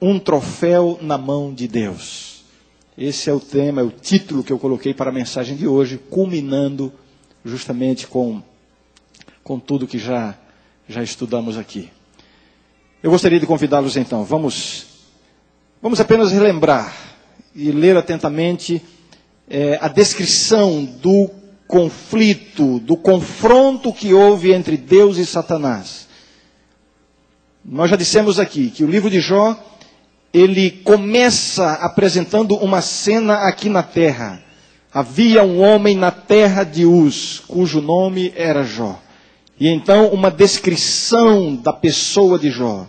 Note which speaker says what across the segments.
Speaker 1: Um troféu na mão de Deus. Esse é o tema, é o título que eu coloquei para a mensagem de hoje, culminando justamente com, com tudo que já, já estudamos aqui. Eu gostaria de convidá-los então, vamos, vamos apenas relembrar e ler atentamente é, a descrição do conflito, do confronto que houve entre Deus e Satanás. Nós já dissemos aqui que o livro de Jó, ele começa apresentando uma cena aqui na terra. Havia um homem na terra de Uz, cujo nome era Jó. E então uma descrição da pessoa de Jó,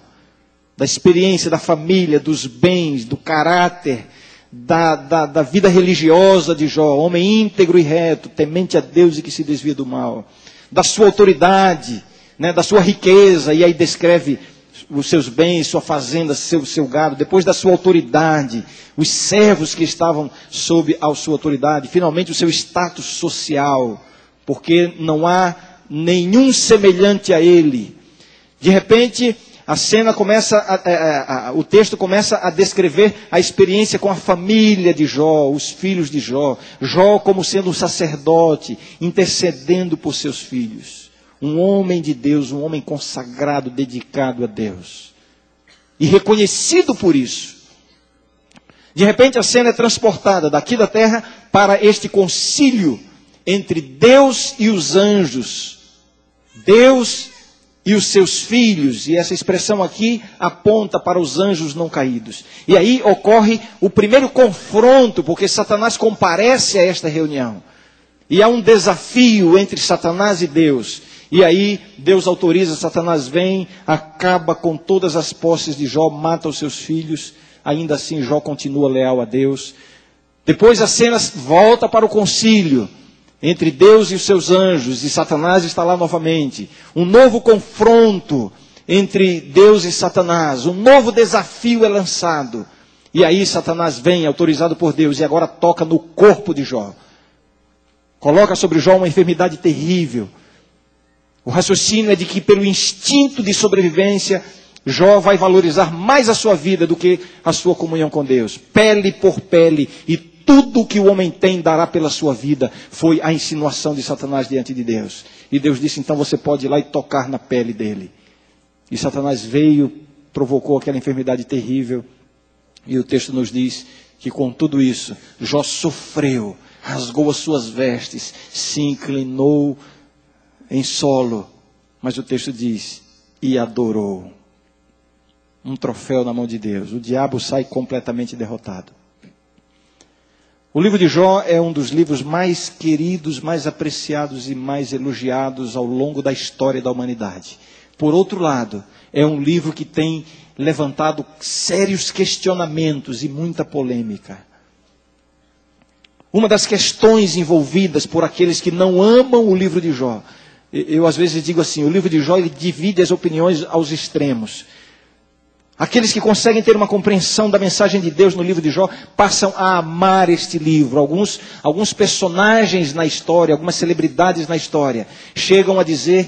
Speaker 1: da experiência da família, dos bens, do caráter, da, da, da, vida religiosa de Jó, homem íntegro e reto, temente a Deus e que se desvia do mal, da sua autoridade, né, da sua riqueza, e aí descreve os seus bens, sua fazenda, seu, seu gado, depois da sua autoridade, os servos que estavam sob a sua autoridade, finalmente o seu status social, porque não há nenhum semelhante a ele. De repente, a cena começa, a, a, a, o texto começa a descrever a experiência com a família de Jó, os filhos de Jó. Jó como sendo um sacerdote, intercedendo por seus filhos. Um homem de Deus, um homem consagrado, dedicado a Deus. E reconhecido por isso. De repente a cena é transportada daqui da terra para este concílio entre Deus e os anjos. Deus e os seus filhos, e essa expressão aqui aponta para os anjos não caídos. E aí ocorre o primeiro confronto, porque Satanás comparece a esta reunião. E há um desafio entre Satanás e Deus. E aí Deus autoriza, Satanás vem, acaba com todas as posses de Jó, mata os seus filhos. Ainda assim Jó continua leal a Deus. Depois a cena volta para o concílio entre Deus e os seus anjos, e Satanás está lá novamente. Um novo confronto entre Deus e Satanás, um novo desafio é lançado. E aí Satanás vem, autorizado por Deus, e agora toca no corpo de Jó. Coloca sobre Jó uma enfermidade terrível. O raciocínio é de que, pelo instinto de sobrevivência, Jó vai valorizar mais a sua vida do que a sua comunhão com Deus. Pele por pele, e tudo que o homem tem dará pela sua vida, foi a insinuação de Satanás diante de Deus. E Deus disse: então você pode ir lá e tocar na pele dele. E Satanás veio, provocou aquela enfermidade terrível. E o texto nos diz que com tudo isso, Jó sofreu, rasgou as suas vestes, se inclinou em solo. Mas o texto diz: e adorou. Um troféu na mão de Deus. O diabo sai completamente derrotado. O livro de Jó é um dos livros mais queridos, mais apreciados e mais elogiados ao longo da história da humanidade. Por outro lado, é um livro que tem levantado sérios questionamentos e muita polêmica. Uma das questões envolvidas por aqueles que não amam o livro de Jó, eu às vezes digo assim, o livro de Jó divide as opiniões aos extremos. Aqueles que conseguem ter uma compreensão da mensagem de Deus no livro de Jó passam a amar este livro. Alguns, alguns personagens na história, algumas celebridades na história, chegam a dizer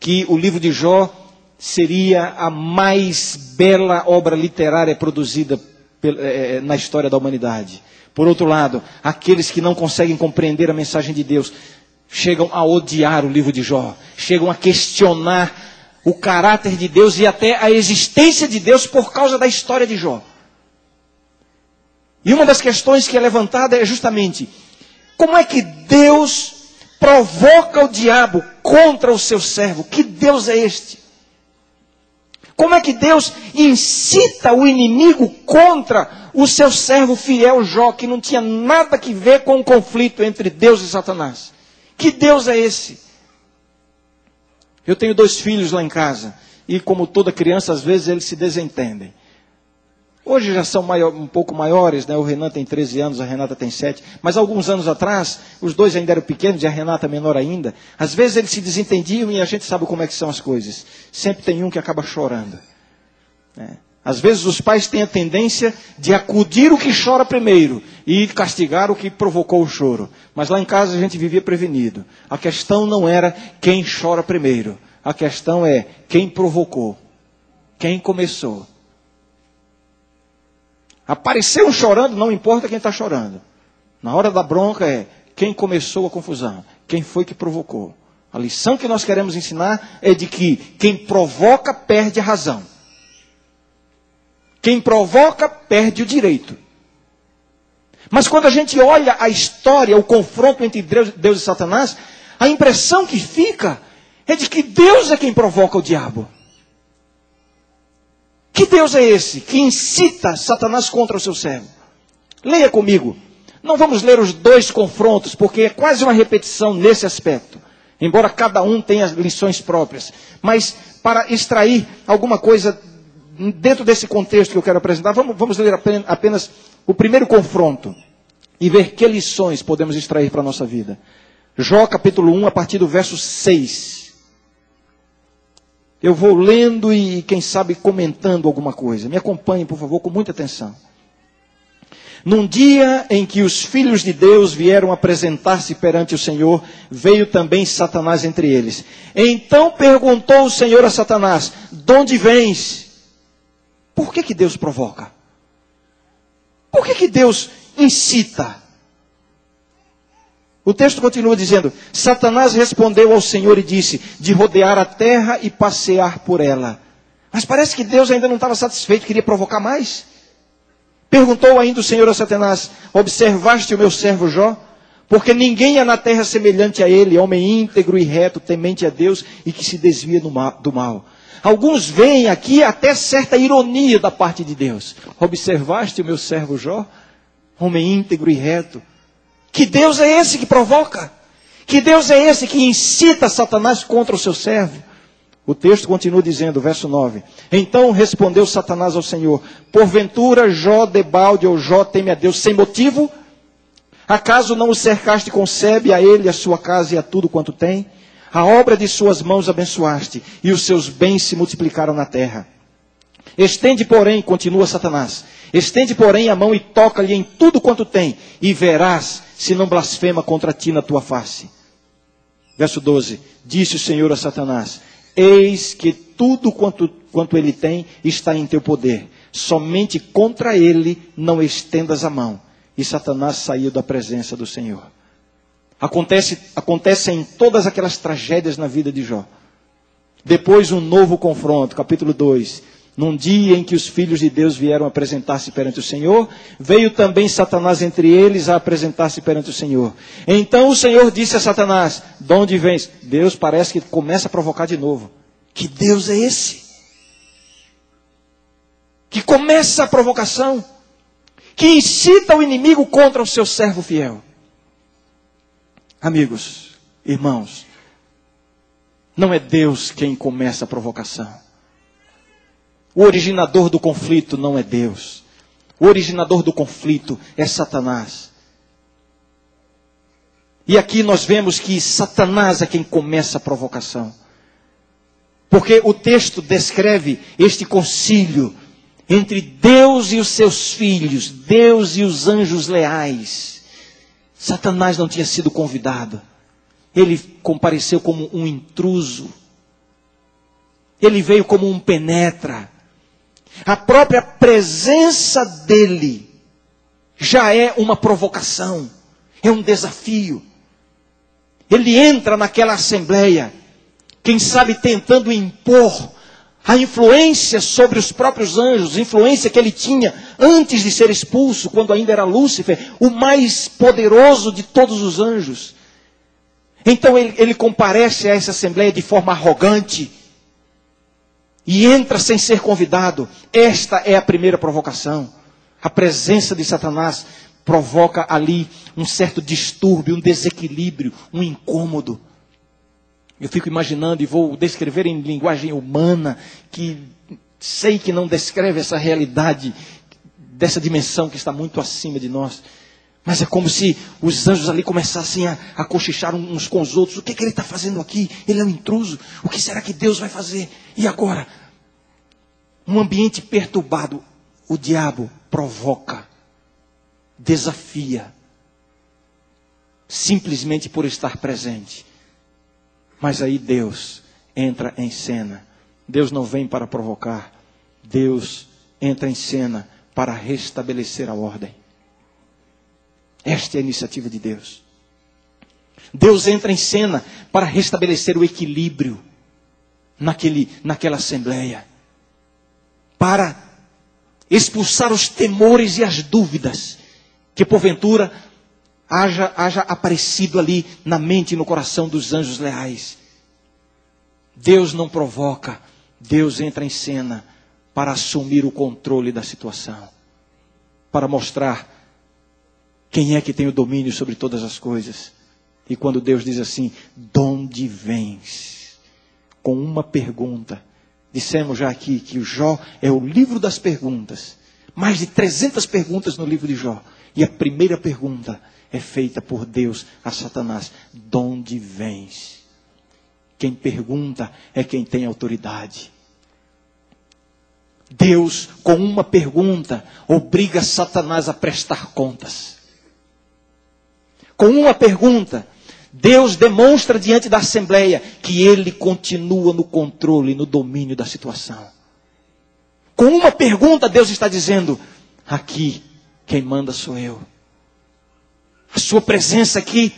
Speaker 1: que o livro de Jó seria a mais bela obra literária produzida eh, eh, na história da humanidade. Por outro lado, aqueles que não conseguem compreender a mensagem de Deus chegam a odiar o livro de Jó, chegam a questionar o caráter de Deus e até a existência de Deus por causa da história de Jó. E uma das questões que é levantada é justamente como é que Deus provoca o diabo contra o seu servo? Que Deus é este? Como é que Deus incita o inimigo contra o seu servo fiel Jó, que não tinha nada que ver com o conflito entre Deus e Satanás? Que Deus é esse? Eu tenho dois filhos lá em casa. E como toda criança, às vezes eles se desentendem. Hoje já são maior, um pouco maiores, né? O Renan tem 13 anos, a Renata tem 7. Mas alguns anos atrás, os dois ainda eram pequenos e a Renata menor ainda. Às vezes eles se desentendiam e a gente sabe como é que são as coisas. Sempre tem um que acaba chorando. Né? Às vezes os pais têm a tendência de acudir o que chora primeiro e castigar o que provocou o choro. Mas lá em casa a gente vivia prevenido. A questão não era quem chora primeiro. A questão é quem provocou. Quem começou. Apareceu um chorando, não importa quem está chorando. Na hora da bronca é quem começou a confusão, quem foi que provocou. A lição que nós queremos ensinar é de que quem provoca perde a razão. Quem provoca perde o direito. Mas quando a gente olha a história, o confronto entre Deus, Deus e Satanás, a impressão que fica é de que Deus é quem provoca o diabo. Que Deus é esse que incita Satanás contra o seu servo? Leia comigo. Não vamos ler os dois confrontos, porque é quase uma repetição nesse aspecto. Embora cada um tenha lições próprias. Mas para extrair alguma coisa dentro desse contexto que eu quero apresentar, vamos, vamos ler apenas o primeiro confronto e ver que lições podemos extrair para a nossa vida. Jó capítulo 1, a partir do verso 6. Eu vou lendo e, quem sabe, comentando alguma coisa. Me acompanhe, por favor, com muita atenção. Num dia em que os filhos de Deus vieram apresentar-se perante o Senhor, veio também Satanás entre eles. Então perguntou o Senhor a Satanás: De onde vens? Por que, que Deus provoca? Por que, que Deus incita? O texto continua dizendo: Satanás respondeu ao Senhor e disse: De rodear a terra e passear por ela. Mas parece que Deus ainda não estava satisfeito, queria provocar mais. Perguntou ainda o Senhor a Satanás: Observaste o meu servo Jó? Porque ninguém há na terra semelhante a ele, homem íntegro e reto, temente a Deus e que se desvia do mal. Alguns veem aqui até certa ironia da parte de Deus. Observaste o meu servo Jó? Homem íntegro e reto que Deus é esse que provoca? Que Deus é esse que incita Satanás contra o seu servo? O texto continua dizendo, verso 9: Então respondeu Satanás ao Senhor: Porventura Jó debalde ou Jó teme a Deus sem motivo? Acaso não o cercaste concebe a ele, a sua casa e a tudo quanto tem? A obra de suas mãos abençoaste, e os seus bens se multiplicaram na terra. Estende, porém, continua Satanás, estende, porém, a mão e toca-lhe em tudo quanto tem, e verás se não blasfema contra ti na tua face. Verso 12: Disse o Senhor a Satanás: Eis que tudo quanto, quanto ele tem está em teu poder, somente contra ele não estendas a mão. E Satanás saiu da presença do Senhor. Acontece, acontece em todas aquelas tragédias na vida de Jó. Depois um novo confronto, capítulo 2. Num dia em que os filhos de Deus vieram apresentar-se perante o Senhor, veio também Satanás entre eles a apresentar-se perante o Senhor. Então o Senhor disse a Satanás: De onde vens? Deus parece que começa a provocar de novo. Que Deus é esse? Que começa a provocação, que incita o inimigo contra o seu servo fiel. Amigos, irmãos, não é Deus quem começa a provocação. O originador do conflito não é Deus. O originador do conflito é Satanás. E aqui nós vemos que Satanás é quem começa a provocação. Porque o texto descreve este concílio entre Deus e os seus filhos, Deus e os anjos leais. Satanás não tinha sido convidado. Ele compareceu como um intruso. Ele veio como um penetra. A própria presença dele já é uma provocação, é um desafio. Ele entra naquela assembleia, quem sabe tentando impor a influência sobre os próprios anjos, influência que ele tinha antes de ser expulso, quando ainda era Lúcifer, o mais poderoso de todos os anjos. Então ele, ele comparece a essa assembleia de forma arrogante, e entra sem ser convidado. Esta é a primeira provocação. A presença de Satanás provoca ali um certo distúrbio, um desequilíbrio, um incômodo. Eu fico imaginando e vou descrever em linguagem humana, que sei que não descreve essa realidade dessa dimensão que está muito acima de nós. Mas é como se os anjos ali começassem a, a cochichar uns com os outros. O que, que ele está fazendo aqui? Ele é um intruso. O que será que Deus vai fazer? E agora? Um ambiente perturbado. O diabo provoca, desafia, simplesmente por estar presente. Mas aí Deus entra em cena. Deus não vem para provocar. Deus entra em cena para restabelecer a ordem. Esta é a iniciativa de Deus. Deus entra em cena para restabelecer o equilíbrio naquele, naquela assembleia, para expulsar os temores e as dúvidas que porventura haja, haja aparecido ali na mente e no coração dos anjos leais. Deus não provoca, Deus entra em cena para assumir o controle da situação, para mostrar quem é que tem o domínio sobre todas as coisas. E quando Deus diz assim: de onde vens? Com uma pergunta. Dissemos já aqui que o Jó é o livro das perguntas. Mais de 300 perguntas no livro de Jó. E a primeira pergunta é feita por Deus a Satanás: De onde vens? Quem pergunta é quem tem autoridade. Deus, com uma pergunta, obriga Satanás a prestar contas. Com uma pergunta, Deus demonstra diante da Assembleia que ele continua no controle, no domínio da situação. Com uma pergunta, Deus está dizendo: aqui, quem manda sou eu. A sua presença aqui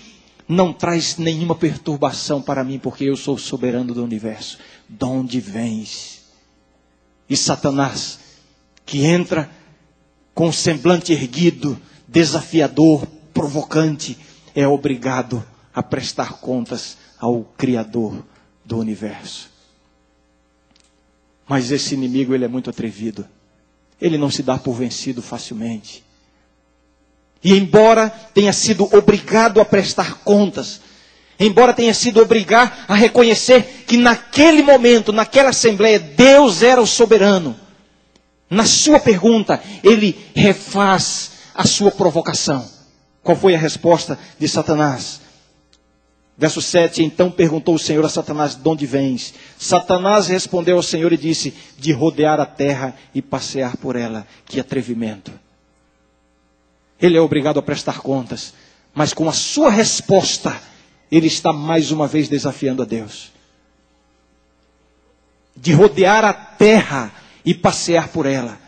Speaker 1: não traz nenhuma perturbação para mim, porque eu sou soberano do universo. De onde vens? E Satanás, que entra com semblante erguido, desafiador, provocante, é obrigado a prestar contas ao Criador do universo. Mas esse inimigo, ele é muito atrevido. Ele não se dá por vencido facilmente. E embora tenha sido obrigado a prestar contas, embora tenha sido obrigado a reconhecer que naquele momento, naquela assembleia, Deus era o soberano, na sua pergunta, ele refaz a sua provocação. Qual foi a resposta de Satanás? Verso 7: Então perguntou o Senhor a Satanás: De onde vens? Satanás respondeu ao Senhor e disse: De rodear a terra e passear por ela. Que atrevimento! Ele é obrigado a prestar contas, mas com a sua resposta, ele está mais uma vez desafiando a Deus. De rodear a terra e passear por ela.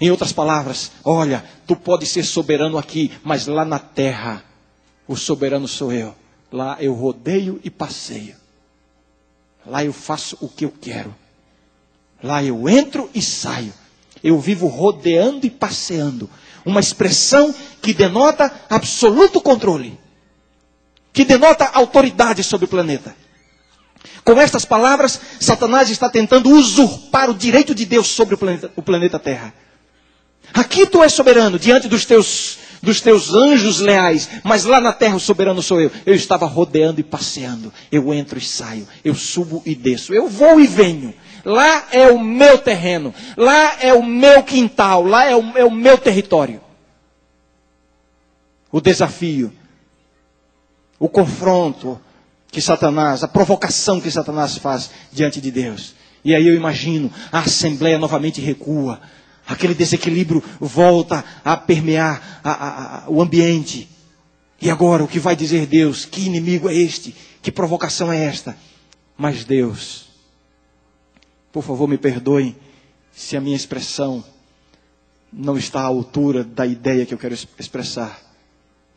Speaker 1: Em outras palavras, olha, tu pode ser soberano aqui, mas lá na terra, o soberano sou eu. Lá eu rodeio e passeio. Lá eu faço o que eu quero. Lá eu entro e saio. Eu vivo rodeando e passeando. Uma expressão que denota absoluto controle. Que denota autoridade sobre o planeta. Com estas palavras, Satanás está tentando usurpar o direito de Deus sobre o planeta, o planeta Terra. Aqui tu és soberano diante dos teus dos teus anjos leais, mas lá na terra o soberano sou eu. Eu estava rodeando e passeando. Eu entro e saio, eu subo e desço, eu vou e venho. Lá é o meu terreno, lá é o meu quintal, lá é o, é o meu território. O desafio, o confronto que Satanás, a provocação que Satanás faz diante de Deus. E aí eu imagino, a assembleia novamente recua aquele desequilíbrio volta a permear a, a, a, o ambiente. E agora, o que vai dizer Deus? Que inimigo é este? Que provocação é esta? Mas Deus, por favor, me perdoem se a minha expressão não está à altura da ideia que eu quero expressar.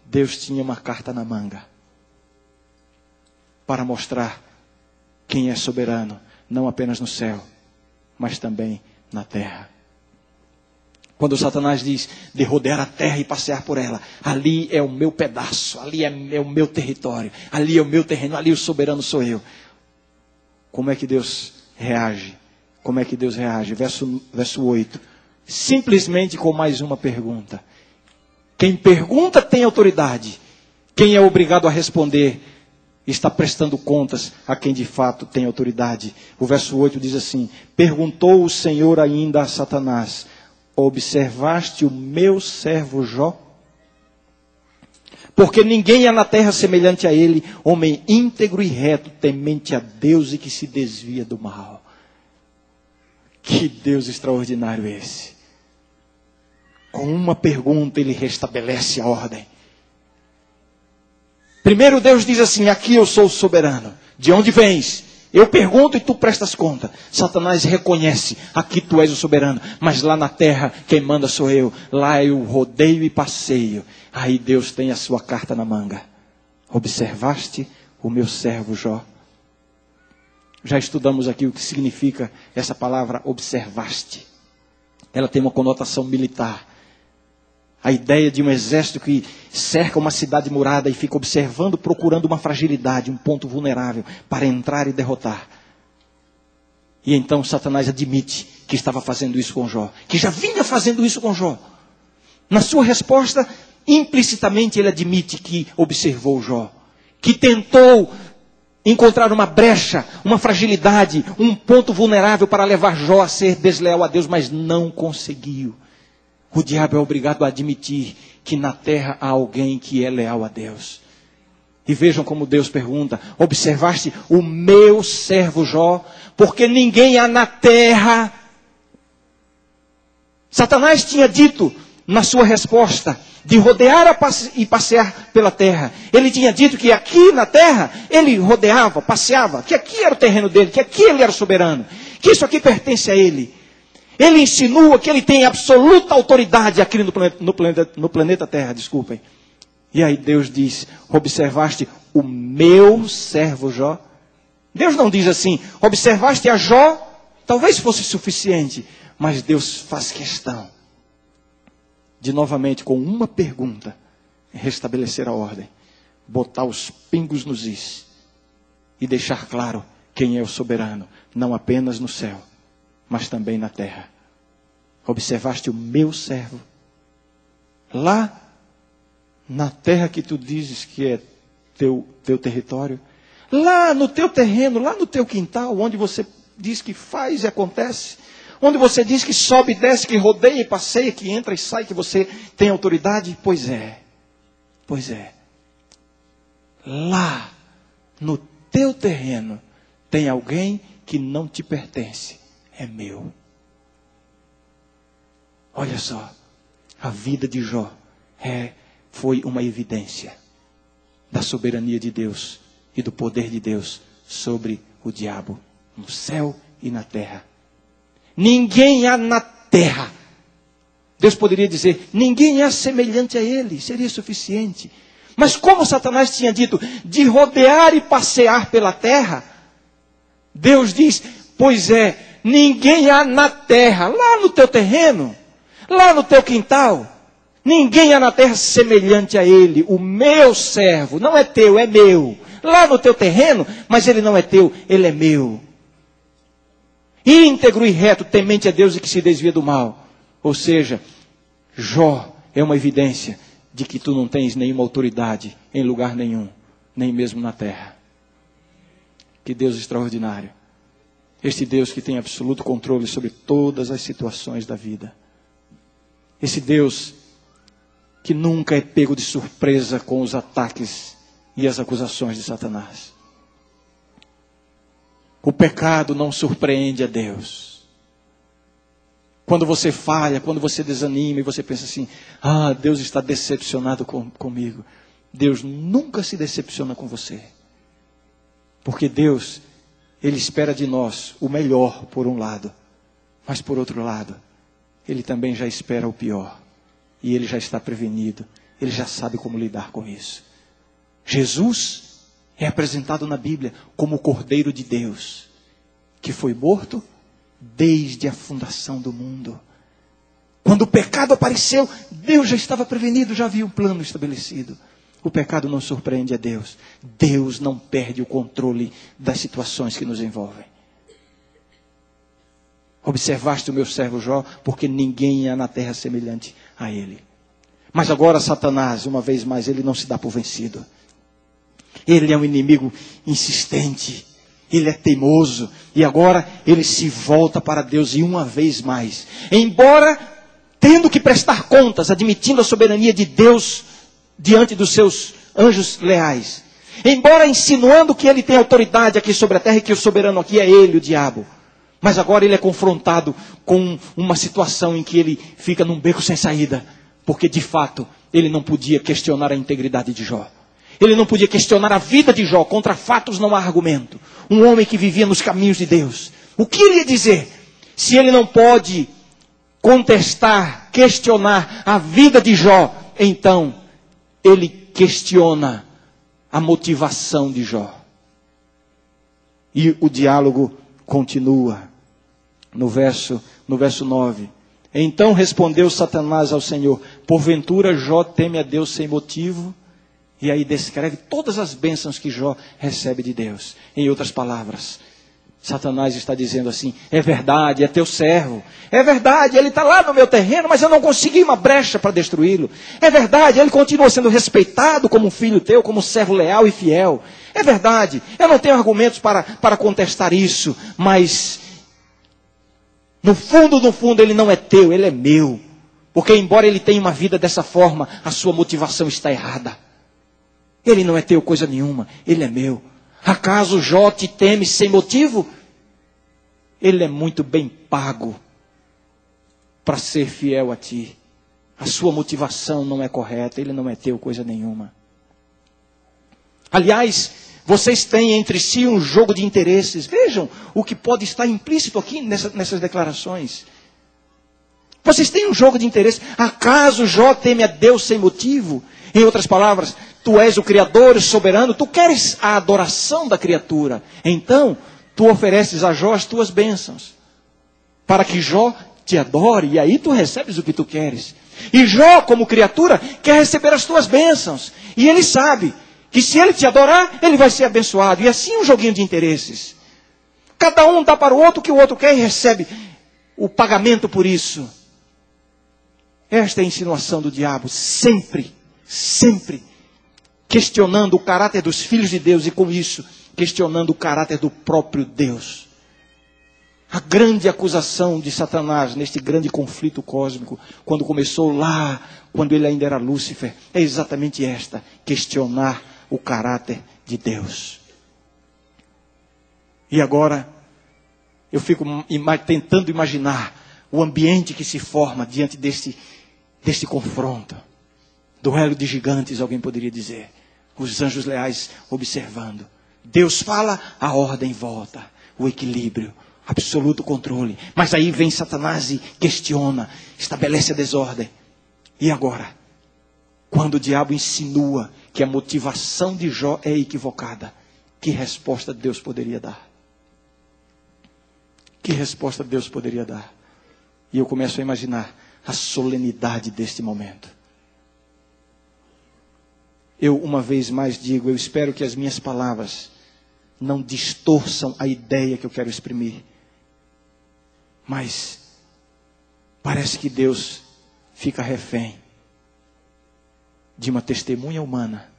Speaker 1: Deus tinha uma carta na manga para mostrar quem é soberano, não apenas no céu, mas também na terra. Quando Satanás diz de rodear a terra e passear por ela, ali é o meu pedaço, ali é, é o meu território, ali é o meu terreno, ali o soberano sou eu. Como é que Deus reage? Como é que Deus reage? Verso, verso 8. Simplesmente com mais uma pergunta. Quem pergunta tem autoridade. Quem é obrigado a responder está prestando contas a quem de fato tem autoridade. O verso 8 diz assim: Perguntou o Senhor ainda a Satanás: Observaste o meu servo Jó? Porque ninguém há na terra semelhante a ele, homem íntegro e reto, temente a Deus e que se desvia do mal. Que Deus extraordinário esse. Com uma pergunta ele restabelece a ordem. Primeiro Deus diz assim: Aqui eu sou soberano. De onde vens? Eu pergunto e tu prestas conta. Satanás reconhece, aqui tu és o soberano, mas lá na terra quem manda sou eu. Lá eu rodeio e passeio. Aí Deus tem a sua carta na manga. Observaste o meu servo Jó? Já estudamos aqui o que significa essa palavra observaste. Ela tem uma conotação militar. A ideia de um exército que cerca uma cidade murada e fica observando, procurando uma fragilidade, um ponto vulnerável para entrar e derrotar. E então Satanás admite que estava fazendo isso com Jó, que já vinha fazendo isso com Jó. Na sua resposta, implicitamente ele admite que observou Jó, que tentou encontrar uma brecha, uma fragilidade, um ponto vulnerável para levar Jó a ser desleal a Deus, mas não conseguiu. O diabo é obrigado a admitir que na terra há alguém que é leal a Deus. E vejam como Deus pergunta: Observaste o meu servo Jó? Porque ninguém há na terra. Satanás tinha dito na sua resposta: de rodear e passear pela terra. Ele tinha dito que aqui na terra ele rodeava, passeava, que aqui era o terreno dele, que aqui ele era soberano, que isso aqui pertence a ele. Ele insinua que ele tem absoluta autoridade aqui no planeta, no planeta, no planeta Terra, desculpem. E aí Deus diz: Observaste o meu servo Jó? Deus não diz assim: Observaste a Jó? Talvez fosse suficiente, mas Deus faz questão de novamente, com uma pergunta, restabelecer a ordem, botar os pingos nos is e deixar claro quem é o soberano, não apenas no céu, mas também na terra. Observaste o meu servo, lá na terra que tu dizes que é teu, teu território, lá no teu terreno, lá no teu quintal, onde você diz que faz e acontece, onde você diz que sobe desce, que rodeia e passeia, que entra e sai, que você tem autoridade? Pois é, pois é. Lá, no teu terreno, tem alguém que não te pertence, é meu. Olha só, a vida de Jó é, foi uma evidência da soberania de Deus e do poder de Deus sobre o diabo, no céu e na terra. Ninguém há na terra. Deus poderia dizer: ninguém é semelhante a ele, seria suficiente. Mas como Satanás tinha dito, de rodear e passear pela terra, Deus diz: pois é, ninguém há na terra, lá no teu terreno, lá no teu quintal, ninguém há na terra semelhante a ele, o meu servo, não é teu, é meu. Lá no teu terreno, mas ele não é teu, ele é meu íntegro e reto, temente a Deus e que se desvia do mal. Ou seja, Jó é uma evidência de que tu não tens nenhuma autoridade em lugar nenhum, nem mesmo na terra. Que Deus extraordinário. Este Deus que tem absoluto controle sobre todas as situações da vida. Esse Deus que nunca é pego de surpresa com os ataques e as acusações de Satanás. O pecado não surpreende a Deus. Quando você falha, quando você desanima e você pensa assim: ah, Deus está decepcionado com, comigo. Deus nunca se decepciona com você. Porque Deus, Ele espera de nós o melhor, por um lado. Mas por outro lado, Ele também já espera o pior. E Ele já está prevenido. Ele já sabe como lidar com isso. Jesus é apresentado na Bíblia como o Cordeiro de Deus, que foi morto desde a fundação do mundo. Quando o pecado apareceu, Deus já estava prevenido, já havia um plano estabelecido. O pecado não surpreende a Deus. Deus não perde o controle das situações que nos envolvem. Observaste o meu servo Jó, porque ninguém há na terra semelhante a ele. Mas agora Satanás, uma vez mais, ele não se dá por vencido. Ele é um inimigo insistente. Ele é teimoso. E agora ele se volta para Deus e uma vez mais. Embora tendo que prestar contas, admitindo a soberania de Deus diante dos seus anjos leais. Embora insinuando que ele tem autoridade aqui sobre a terra e que o soberano aqui é ele, o diabo. Mas agora ele é confrontado com uma situação em que ele fica num beco sem saída. Porque de fato ele não podia questionar a integridade de Jó. Ele não podia questionar a vida de Jó. Contra fatos não há argumento. Um homem que vivia nos caminhos de Deus. O que ele ia dizer? Se ele não pode contestar, questionar a vida de Jó, então ele questiona a motivação de Jó. E o diálogo continua no verso, no verso 9. Então respondeu Satanás ao Senhor: Porventura Jó teme a Deus sem motivo? E aí descreve todas as bênçãos que Jó recebe de Deus. Em outras palavras, Satanás está dizendo assim: é verdade, é teu servo. É verdade, ele está lá no meu terreno, mas eu não consegui uma brecha para destruí-lo. É verdade, ele continua sendo respeitado como um filho teu, como um servo leal e fiel. É verdade, eu não tenho argumentos para, para contestar isso, mas no fundo, no fundo, ele não é teu, ele é meu. Porque, embora ele tenha uma vida dessa forma, a sua motivação está errada. Ele não é teu coisa nenhuma, ele é meu. Acaso Jó te teme sem motivo? Ele é muito bem pago para ser fiel a ti. A sua motivação não é correta, ele não é teu coisa nenhuma. Aliás, vocês têm entre si um jogo de interesses. Vejam o que pode estar implícito aqui nessa, nessas declarações. Vocês têm um jogo de interesses. Acaso Jó teme a Deus sem motivo? Em outras palavras, tu és o Criador, soberano, tu queres a adoração da criatura. Então, tu ofereces a Jó as tuas bênçãos. Para que Jó te adore, e aí tu recebes o que tu queres. E Jó, como criatura, quer receber as tuas bênçãos. E ele sabe que se ele te adorar, ele vai ser abençoado. E assim um joguinho de interesses. Cada um dá para o outro o que o outro quer e recebe o pagamento por isso. Esta é a insinuação do diabo, sempre, sempre questionando o caráter dos filhos de Deus e com isso questionando o caráter do próprio Deus. A grande acusação de Satanás neste grande conflito cósmico, quando começou lá, quando ele ainda era Lúcifer, é exatamente esta: questionar o caráter de Deus. E agora, eu fico tentando imaginar o ambiente que se forma diante deste, deste confronto. Duelo de gigantes, alguém poderia dizer os anjos leais observando. Deus fala, a ordem volta, o equilíbrio, absoluto controle. Mas aí vem Satanás e questiona, estabelece a desordem. E agora? Quando o diabo insinua que a motivação de Jó é equivocada, que resposta Deus poderia dar? Que resposta Deus poderia dar? E eu começo a imaginar a solenidade deste momento eu uma vez mais digo, eu espero que as minhas palavras não distorçam a ideia que eu quero exprimir. Mas parece que Deus fica refém de uma testemunha humana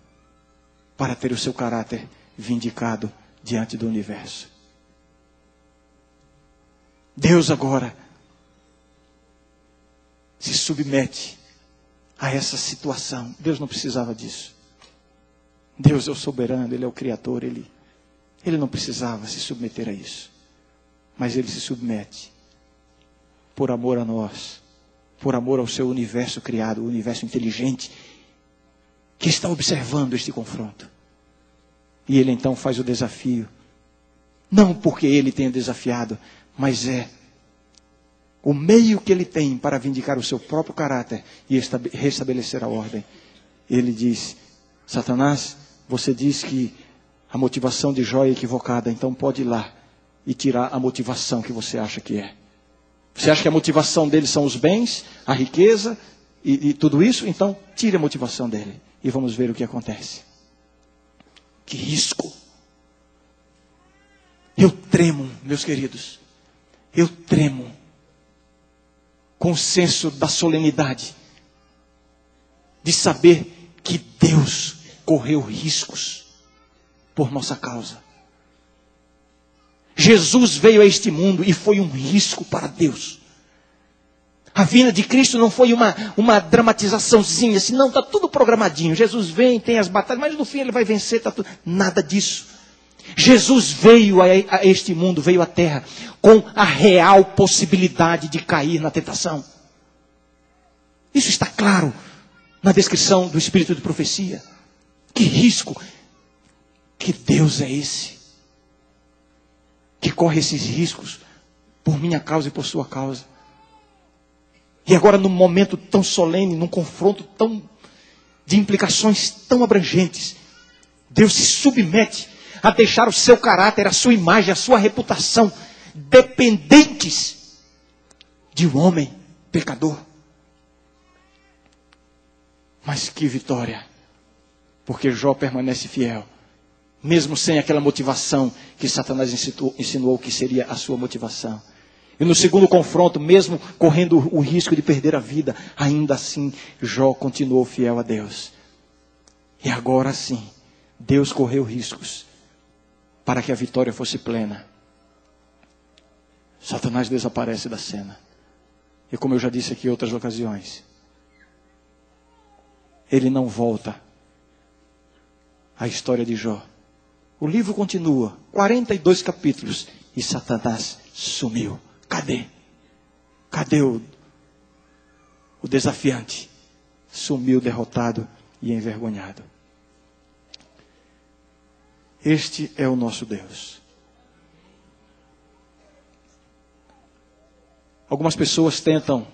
Speaker 1: para ter o seu caráter vindicado diante do universo. Deus agora se submete a essa situação. Deus não precisava disso. Deus é o soberano, Ele é o Criador, Ele, ele não precisava se submeter a isso. Mas Ele se submete por amor a nós, por amor ao seu universo criado, o universo inteligente, que está observando este confronto. E Ele então faz o desafio, não porque Ele tenha desafiado, mas é o meio que Ele tem para vindicar o seu próprio caráter e restabelecer a ordem. Ele diz: Satanás, você diz que a motivação de Jó é equivocada, então pode ir lá e tirar a motivação que você acha que é. Você acha que a motivação dele são os bens, a riqueza e, e tudo isso? Então tire a motivação dele e vamos ver o que acontece. Que risco! Eu tremo, meus queridos, eu tremo com o senso da solenidade de saber que Deus correu riscos por nossa causa. Jesus veio a este mundo e foi um risco para Deus. A vinda de Cristo não foi uma, uma dramatizaçãozinha, assim, não, está tudo programadinho. Jesus vem, tem as batalhas, mas no fim ele vai vencer, está tudo. Nada disso. Jesus veio a, a este mundo, veio à terra, com a real possibilidade de cair na tentação. Isso está claro na descrição do espírito de profecia. Que risco! Que Deus é esse? Que corre esses riscos por minha causa e por sua causa. E agora, num momento tão solene, num confronto tão de implicações tão abrangentes, Deus se submete a deixar o seu caráter, a sua imagem, a sua reputação dependentes de um homem pecador. Mas que vitória! Porque Jó permanece fiel, mesmo sem aquela motivação que Satanás insinuou que seria a sua motivação. E no segundo confronto, mesmo correndo o risco de perder a vida, ainda assim Jó continuou fiel a Deus. E agora sim, Deus correu riscos para que a vitória fosse plena. Satanás desaparece da cena. E como eu já disse aqui em outras ocasiões, ele não volta à história de Jó. O livro continua, 42 capítulos, e Satanás sumiu. Cadê? Cadê o, o desafiante? Sumiu derrotado e envergonhado. Este é o nosso Deus. Algumas pessoas tentam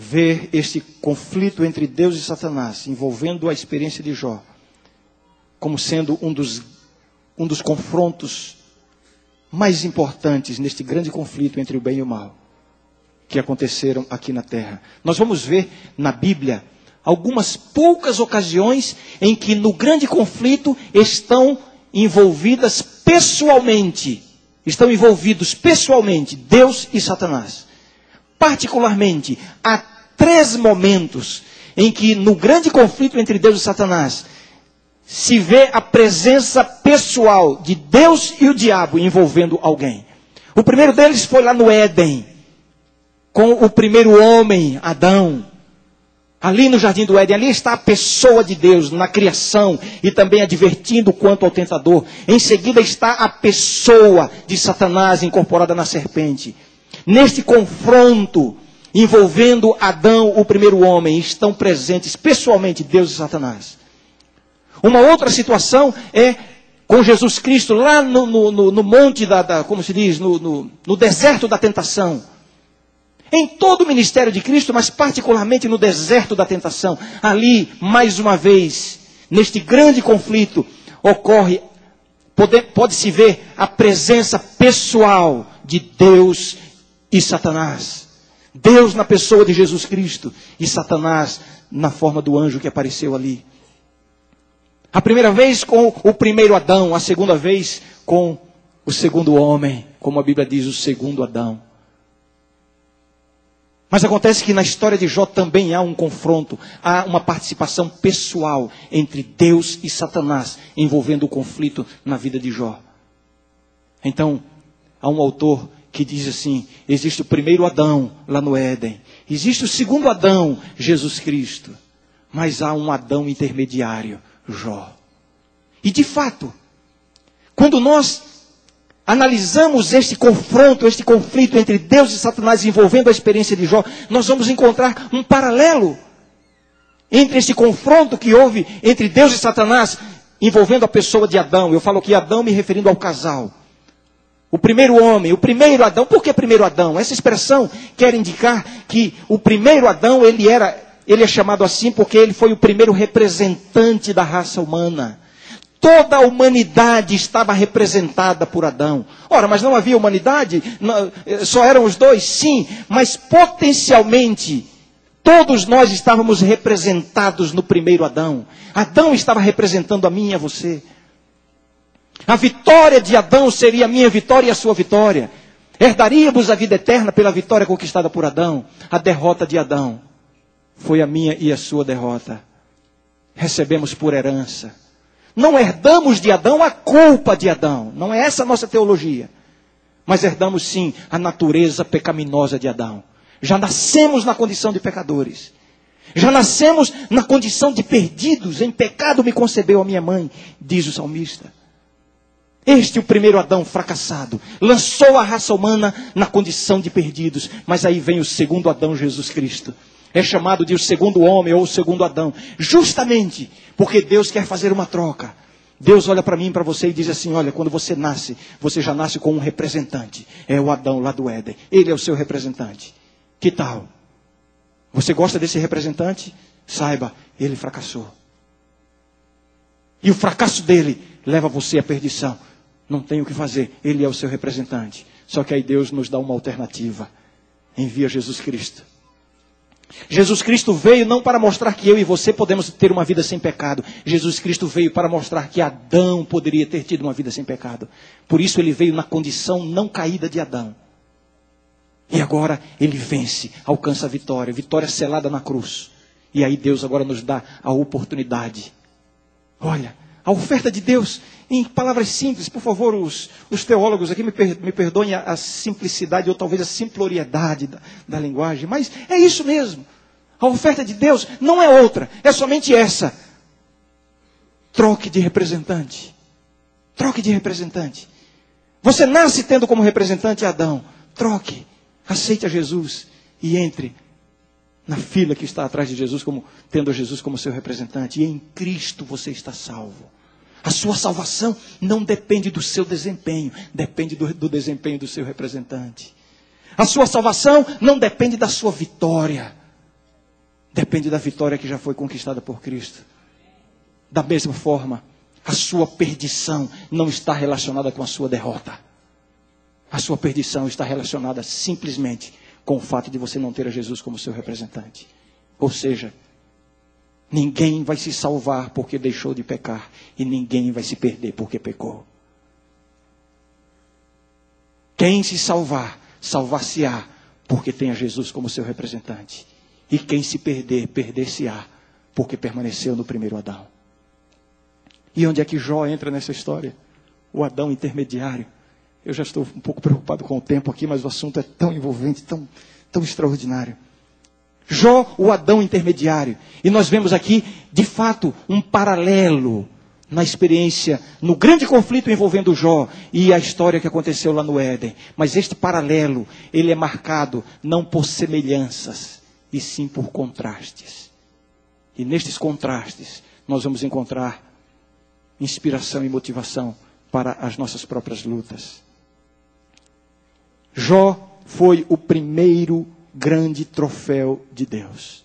Speaker 1: ver este conflito entre Deus e Satanás, envolvendo a experiência de Jó, como sendo um dos, um dos confrontos mais importantes neste grande conflito entre o bem e o mal que aconteceram aqui na terra. Nós vamos ver na Bíblia algumas poucas ocasiões em que no grande conflito estão envolvidas pessoalmente, estão envolvidos pessoalmente Deus e Satanás. Particularmente, há três momentos em que no grande conflito entre Deus e Satanás se vê a presença pessoal de Deus e o diabo envolvendo alguém. O primeiro deles foi lá no Éden, com o primeiro homem, Adão. Ali no jardim do Éden, ali está a pessoa de Deus na criação e também advertindo quanto ao tentador. Em seguida está a pessoa de Satanás incorporada na serpente. Neste confronto envolvendo Adão, o primeiro homem, estão presentes pessoalmente Deus e Satanás. Uma outra situação é com Jesus Cristo lá no, no, no monte da, da, como se diz, no, no deserto da tentação. Em todo o ministério de Cristo, mas particularmente no deserto da tentação. Ali, mais uma vez, neste grande conflito, ocorre, pode-se ver a presença pessoal de Deus e Satanás. Deus na pessoa de Jesus Cristo e Satanás na forma do anjo que apareceu ali. A primeira vez com o primeiro Adão, a segunda vez com o segundo homem, como a Bíblia diz, o segundo Adão. Mas acontece que na história de Jó também há um confronto, há uma participação pessoal entre Deus e Satanás, envolvendo o conflito na vida de Jó. Então, há um autor que diz assim: existe o primeiro Adão lá no Éden, existe o segundo Adão, Jesus Cristo, mas há um Adão intermediário, Jó. E de fato, quando nós analisamos este confronto, este conflito entre Deus e Satanás envolvendo a experiência de Jó, nós vamos encontrar um paralelo entre este confronto que houve entre Deus e Satanás envolvendo a pessoa de Adão. Eu falo aqui Adão me referindo ao casal. O primeiro homem, o primeiro Adão. Por que primeiro Adão? Essa expressão quer indicar que o primeiro Adão, ele era, ele é chamado assim porque ele foi o primeiro representante da raça humana. Toda a humanidade estava representada por Adão. Ora, mas não havia humanidade? Eh, só eram os dois? Sim, mas potencialmente todos nós estávamos representados no primeiro Adão. Adão estava representando a mim e a você. A vitória de Adão seria a minha vitória e a sua vitória. Herdaríamos a vida eterna pela vitória conquistada por Adão. A derrota de Adão foi a minha e a sua derrota. Recebemos por herança. Não herdamos de Adão a culpa de Adão. Não é essa a nossa teologia. Mas herdamos sim a natureza pecaminosa de Adão. Já nascemos na condição de pecadores. Já nascemos na condição de perdidos. Em pecado me concebeu a minha mãe, diz o salmista. Este o primeiro Adão fracassado. Lançou a raça humana na condição de perdidos. Mas aí vem o segundo Adão, Jesus Cristo. É chamado de o segundo homem ou o segundo Adão. Justamente porque Deus quer fazer uma troca. Deus olha para mim e para você e diz assim: Olha, quando você nasce, você já nasce com um representante. É o Adão lá do Éden. Ele é o seu representante. Que tal? Você gosta desse representante? Saiba, ele fracassou. E o fracasso dele leva você à perdição. Não tem o que fazer, ele é o seu representante. Só que aí Deus nos dá uma alternativa. Envia Jesus Cristo. Jesus Cristo veio não para mostrar que eu e você podemos ter uma vida sem pecado. Jesus Cristo veio para mostrar que Adão poderia ter tido uma vida sem pecado. Por isso ele veio na condição não caída de Adão. E agora ele vence, alcança a vitória, vitória selada na cruz. E aí Deus agora nos dá a oportunidade. Olha, a oferta de Deus, em palavras simples, por favor, os, os teólogos aqui me, per, me perdoem a, a, simplicidade ou talvez a simploriedade da, da linguagem, mas é isso mesmo. A oferta de Deus não é outra, é somente essa. Troque de representante. Troque de representante. Você nasce tendo como representante Adão. Troque. Aceite a Jesus e entre na fila que está atrás de Jesus, como tendo Jesus como seu representante. E em Cristo você está salvo. A sua salvação não depende do seu desempenho, depende do, do desempenho do seu representante. A sua salvação não depende da sua vitória, depende da vitória que já foi conquistada por Cristo. Da mesma forma, a sua perdição não está relacionada com a sua derrota. A sua perdição está relacionada simplesmente com o fato de você não ter a Jesus como seu representante. Ou seja, ninguém vai se salvar porque deixou de pecar e ninguém vai se perder porque pecou. Quem se salvar, salvar-se-á porque tem a Jesus como seu representante. E quem se perder, perder-se-á porque permaneceu no primeiro Adão. E onde é que Jó entra nessa história? O Adão intermediário. Eu já estou um pouco preocupado com o tempo aqui, mas o assunto é tão envolvente, tão, tão extraordinário. Jó, o Adão intermediário. E nós vemos aqui, de fato, um paralelo na experiência, no grande conflito envolvendo Jó e a história que aconteceu lá no Éden. Mas este paralelo, ele é marcado não por semelhanças, e sim por contrastes. E nestes contrastes, nós vamos encontrar inspiração e motivação para as nossas próprias lutas. Jó foi o primeiro grande troféu de Deus.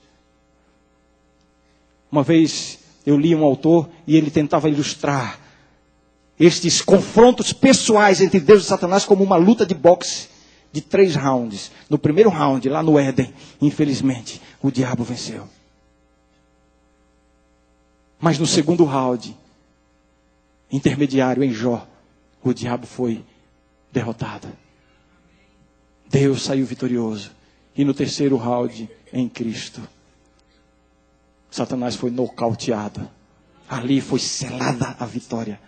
Speaker 1: Uma vez eu li um autor e ele tentava ilustrar estes confrontos pessoais entre Deus e Satanás como uma luta de boxe de três rounds. No primeiro round, lá no Éden, infelizmente, o diabo venceu. Mas no segundo round, intermediário em Jó, o diabo foi derrotado. Deus saiu vitorioso. E no terceiro round, em Cristo, Satanás foi nocauteado. Ali foi selada a vitória.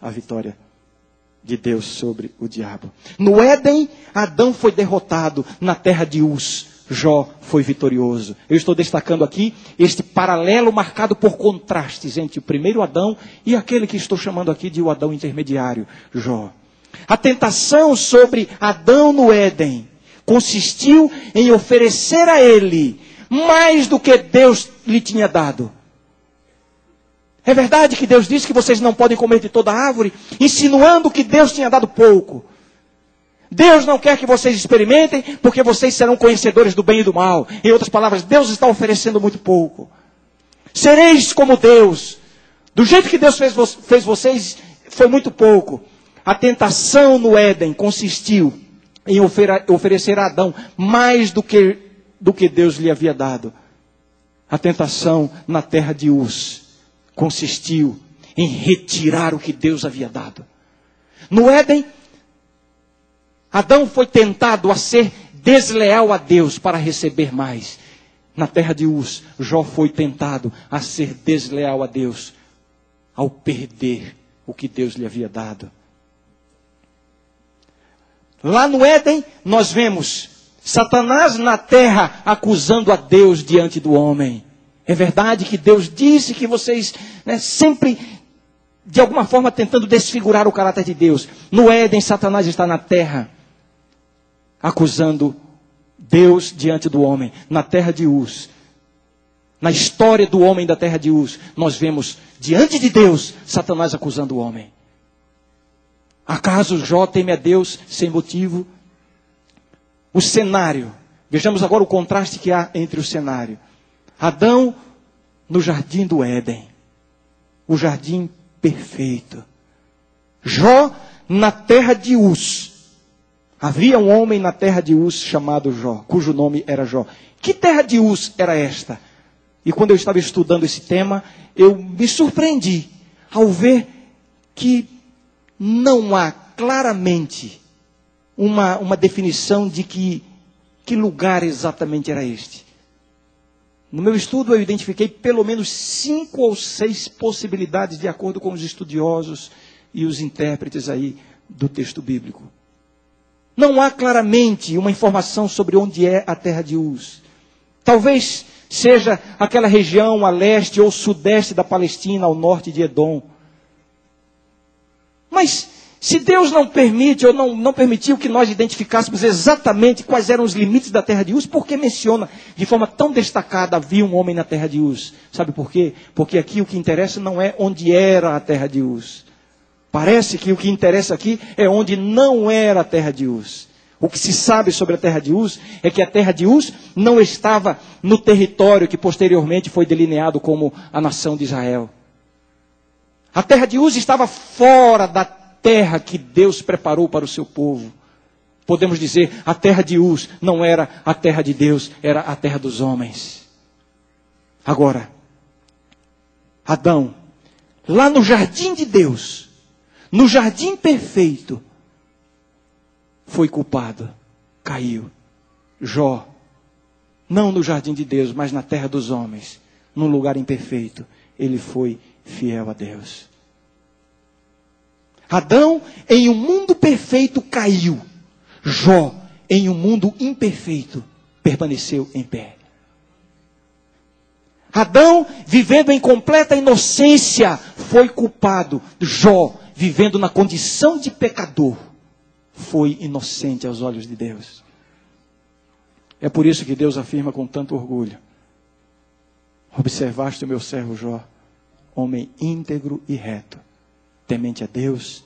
Speaker 1: A vitória de Deus sobre o diabo. No Éden, Adão foi derrotado. Na terra de Uz, Jó foi vitorioso. Eu estou destacando aqui este paralelo marcado por contrastes entre o primeiro Adão e aquele que estou chamando aqui de o Adão intermediário, Jó. A tentação sobre Adão no Éden consistiu em oferecer a ele mais do que Deus lhe tinha dado. É verdade que Deus disse que vocês não podem comer de toda árvore, insinuando que Deus tinha dado pouco. Deus não quer que vocês experimentem, porque vocês serão conhecedores do bem e do mal. Em outras palavras, Deus está oferecendo muito pouco. Sereis como Deus. Do jeito que Deus fez, fez vocês, foi muito pouco. A tentação no Éden consistiu em oferecer a Adão mais do que, do que Deus lhe havia dado. A tentação na terra de Uz consistiu em retirar o que Deus havia dado. No Éden, Adão foi tentado a ser desleal a Deus para receber mais. Na terra de Uz, Jó foi tentado a ser desleal a Deus ao perder o que Deus lhe havia dado. Lá no Éden, nós vemos Satanás na terra acusando a Deus diante do homem. É verdade que Deus disse que vocês né, sempre, de alguma forma, tentando desfigurar o caráter de Deus. No Éden, Satanás está na terra acusando Deus diante do homem. Na terra de Uz, Na história do homem da terra de Uz, nós vemos diante de Deus Satanás acusando o homem. Acaso Jó teme a Deus sem motivo? O cenário. Vejamos agora o contraste que há entre o cenário. Adão no jardim do Éden. O jardim perfeito. Jó na terra de Uz. Havia um homem na terra de Uz chamado Jó, cujo nome era Jó. Que terra de Uz era esta? E quando eu estava estudando esse tema, eu me surpreendi ao ver que não há claramente uma, uma definição de que, que lugar exatamente era este. No meu estudo, eu identifiquei pelo menos cinco ou seis possibilidades, de acordo com os estudiosos e os intérpretes aí do texto bíblico. Não há claramente uma informação sobre onde é a terra de Uz. Talvez seja aquela região a leste ou sudeste da Palestina, ao norte de Edom. Mas se Deus não permite ou não, não permitiu que nós identificássemos exatamente quais eram os limites da terra de Uz, por que menciona de forma tão destacada havia um homem na terra de Uz? Sabe por quê? Porque aqui o que interessa não é onde era a terra de Uz. Parece que o que interessa aqui é onde não era a terra de Uz. O que se sabe sobre a terra de Uz é que a terra de Uz não estava no território que posteriormente foi delineado como a nação de Israel. A terra de Uz estava fora da terra que Deus preparou para o seu povo. Podemos dizer, a terra de Uz não era a terra de Deus, era a terra dos homens. Agora, Adão, lá no jardim de Deus, no jardim perfeito, foi culpado, caiu. Jó, não no jardim de Deus, mas na terra dos homens, num lugar imperfeito, ele foi fiel a Deus. Adão, em um mundo perfeito, caiu. Jó, em um mundo imperfeito, permaneceu em pé. Adão, vivendo em completa inocência, foi culpado. Jó, vivendo na condição de pecador, foi inocente aos olhos de Deus. É por isso que Deus afirma com tanto orgulho: Observaste o meu servo Jó, homem íntegro e reto temente a Deus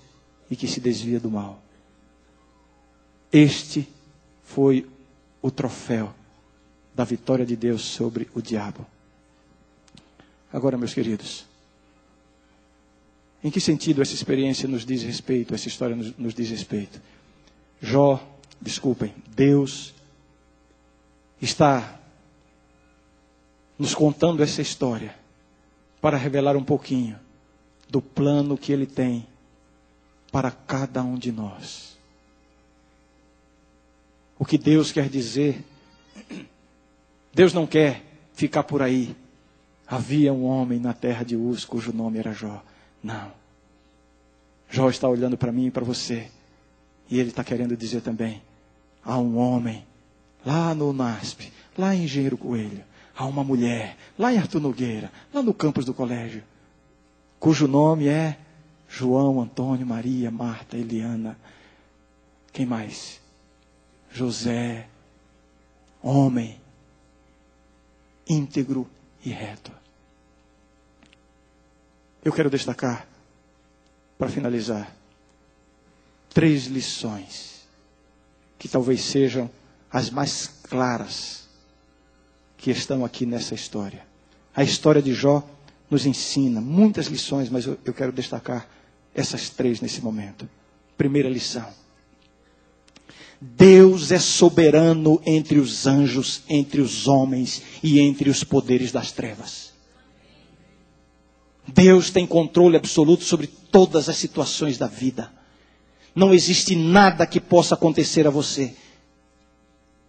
Speaker 1: e que se desvia do mal. Este foi o troféu da vitória de Deus sobre o diabo. Agora, meus queridos, em que sentido essa experiência nos diz respeito, essa história nos, nos diz respeito? Jó, desculpem, Deus está nos contando essa história para revelar um pouquinho do plano que Ele tem para cada um de nós. O que Deus quer dizer, Deus não quer ficar por aí. Havia um homem na terra de Uz cujo nome era Jó. Não. Jó está olhando para mim e para você. E ele está querendo dizer também: há um homem lá no NASP, lá em Engenheiro Coelho. Há uma mulher lá em Arthur Nogueira, lá no campus do colégio cujo nome é João, Antônio, Maria, Marta, Eliana. Quem mais? José, homem, íntegro e reto. Eu quero destacar, para finalizar, três lições que talvez sejam as mais claras que estão aqui nessa história. A história de Jó nos ensina muitas lições, mas eu, eu quero destacar essas três nesse momento. Primeira lição. Deus é soberano entre os anjos, entre os homens e entre os poderes das trevas. Deus tem controle absoluto sobre todas as situações da vida. Não existe nada que possa acontecer a você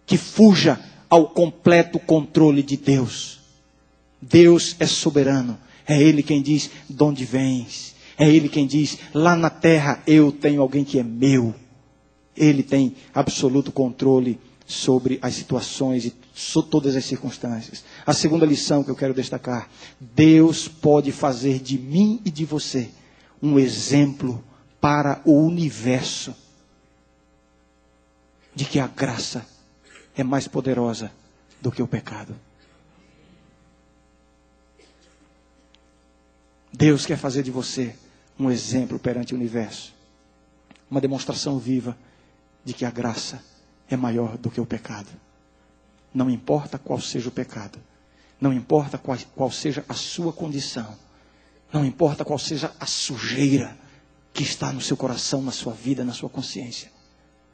Speaker 1: que fuja ao completo controle de Deus. Deus é soberano. É Ele quem diz: de onde vens? É Ele quem diz: lá na terra eu tenho alguém que é meu. Ele tem absoluto controle sobre as situações e sobre todas as circunstâncias. A segunda lição que eu quero destacar: Deus pode fazer de mim e de você um exemplo para o universo de que a graça é mais poderosa do que o pecado. Deus quer fazer de você um exemplo perante o universo. Uma demonstração viva de que a graça é maior do que o pecado. Não importa qual seja o pecado. Não importa qual, qual seja a sua condição. Não importa qual seja a sujeira que está no seu coração, na sua vida, na sua consciência.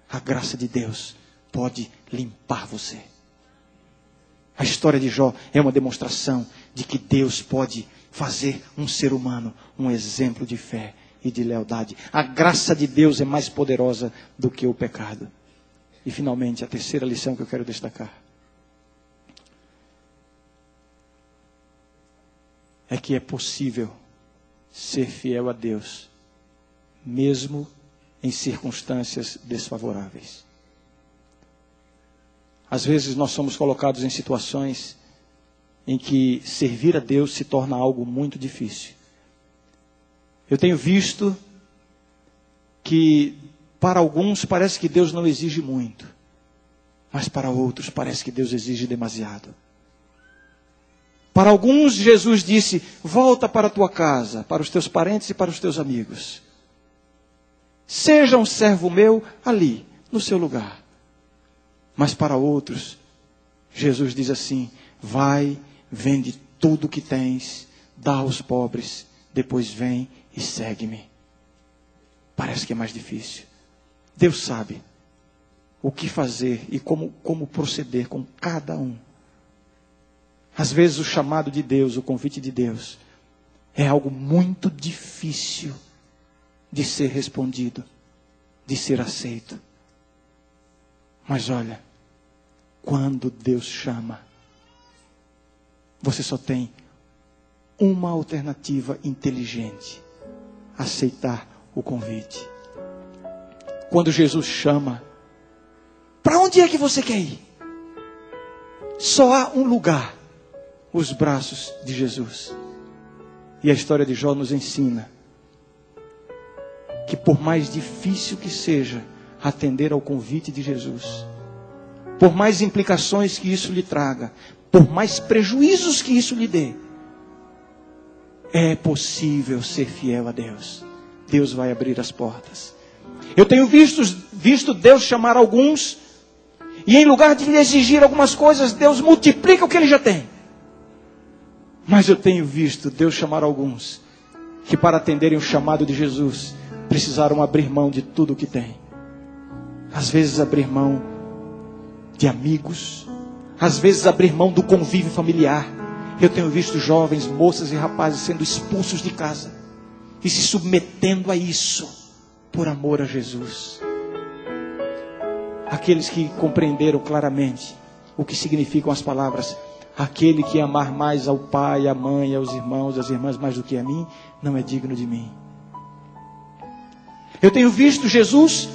Speaker 1: A graça de Deus pode limpar você. A história de Jó é uma demonstração de que Deus pode fazer um ser humano um exemplo de fé e de lealdade. A graça de Deus é mais poderosa do que o pecado. E finalmente, a terceira lição que eu quero destacar é que é possível ser fiel a Deus, mesmo em circunstâncias desfavoráveis. Às vezes nós somos colocados em situações em que servir a Deus se torna algo muito difícil. Eu tenho visto que para alguns parece que Deus não exige muito, mas para outros parece que Deus exige demasiado. Para alguns, Jesus disse: Volta para a tua casa, para os teus parentes e para os teus amigos. Seja um servo meu ali, no seu lugar. Mas para outros, Jesus diz assim: Vai, vende tudo o que tens, dá aos pobres, depois vem e segue-me. Parece que é mais difícil. Deus sabe o que fazer e como, como proceder com cada um. Às vezes o chamado de Deus, o convite de Deus, é algo muito difícil de ser respondido, de ser aceito. Mas olha, quando Deus chama, você só tem uma alternativa inteligente: aceitar o convite. Quando Jesus chama, para onde é que você quer ir? Só há um lugar os braços de Jesus. E a história de Jó nos ensina que, por mais difícil que seja atender ao convite de Jesus, por mais implicações que isso lhe traga, por mais prejuízos que isso lhe dê, é possível ser fiel a Deus. Deus vai abrir as portas. Eu tenho visto, visto Deus chamar alguns, e em lugar de lhe exigir algumas coisas, Deus multiplica o que ele já tem. Mas eu tenho visto Deus chamar alguns que, para atenderem o chamado de Jesus, precisaram abrir mão de tudo o que têm. Às vezes, abrir mão de amigos, às vezes, abrir mão do convívio familiar. Eu tenho visto jovens, moças e rapazes sendo expulsos de casa e se submetendo a isso por amor a Jesus. Aqueles que compreenderam claramente o que significam as palavras Aquele que amar mais ao pai, à mãe, aos irmãos, às irmãs mais do que a mim, não é digno de mim. Eu tenho visto Jesus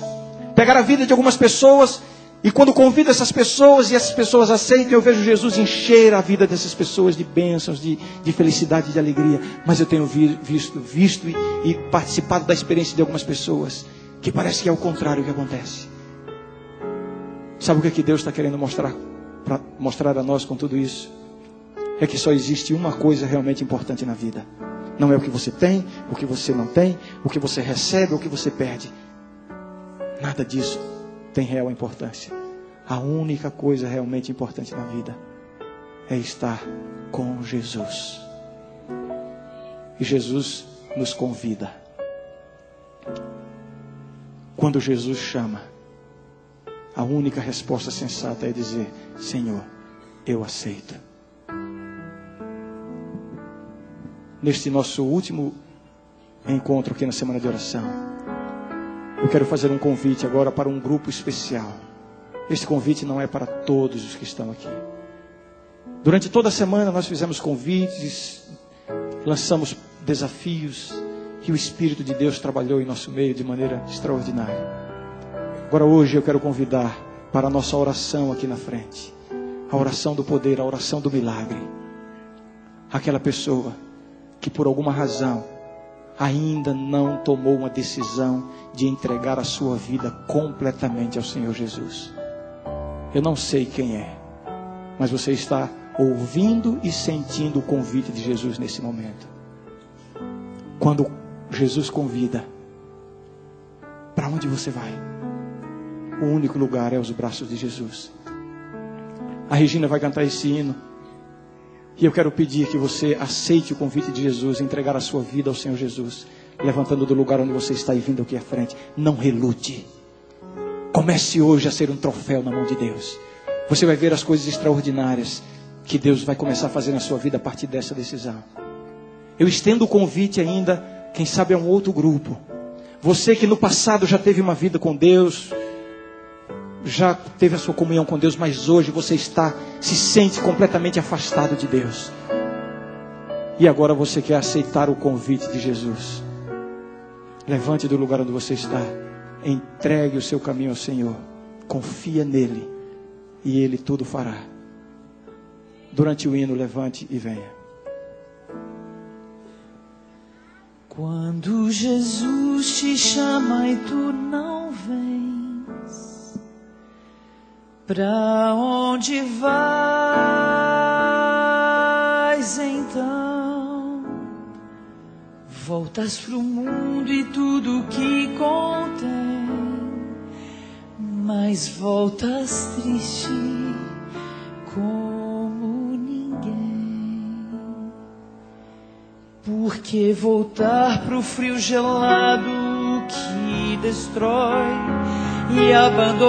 Speaker 1: pegar a vida de algumas pessoas e quando convida essas pessoas e essas pessoas aceitam, eu vejo Jesus encher a vida dessas pessoas de bênçãos, de, de felicidade, de alegria. Mas eu tenho visto, visto e, e participado da experiência de algumas pessoas que parece que é o contrário que acontece. Sabe o que, é que Deus está querendo mostrar para mostrar a nós com tudo isso é que só existe uma coisa realmente importante na vida. Não é o que você tem, o que você não tem, o que você recebe, o que você perde. Nada disso tem real importância. A única coisa realmente importante na vida é estar com Jesus. E Jesus nos convida. Quando Jesus chama, a única resposta sensata é dizer: Senhor, eu aceito. Neste nosso último encontro aqui na semana de oração, eu quero fazer um convite agora para um grupo especial. Este convite não é para todos os que estão aqui. Durante toda a semana nós fizemos convites, lançamos desafios e o Espírito de Deus trabalhou em nosso meio de maneira extraordinária. Agora hoje eu quero convidar para a nossa oração aqui na frente. A oração do poder, a oração do milagre. Aquela pessoa que por alguma razão ainda não tomou uma decisão de entregar a sua vida completamente ao Senhor Jesus. Eu não sei quem é, mas você está ouvindo e sentindo o convite de Jesus nesse momento. quando Jesus convida, para onde você vai? O único lugar é os braços de Jesus. A Regina vai cantar esse hino. E eu quero pedir que você aceite o convite de Jesus, entregar a sua vida ao Senhor Jesus, levantando do lugar onde você está e vindo aqui à frente. Não relute. Comece hoje a ser um troféu na mão de Deus. Você vai ver as coisas extraordinárias que Deus vai começar a fazer na sua vida a partir dessa decisão. Eu estendo o convite ainda, quem sabe a um outro grupo. Você que no passado já teve uma vida com Deus, já teve a sua comunhão com Deus, mas hoje você está, se sente completamente afastado de Deus. E agora você quer aceitar o convite de Jesus. Levante do lugar onde você está. Entregue o seu caminho ao Senhor. Confia nele. E ele tudo fará. Durante o hino, levante e venha.
Speaker 2: Quando Jesus te chama e tu não pra onde vais então? Voltas pro mundo e tudo que contém, mas voltas triste como ninguém. Porque voltar pro frio gelado que destrói e abandonar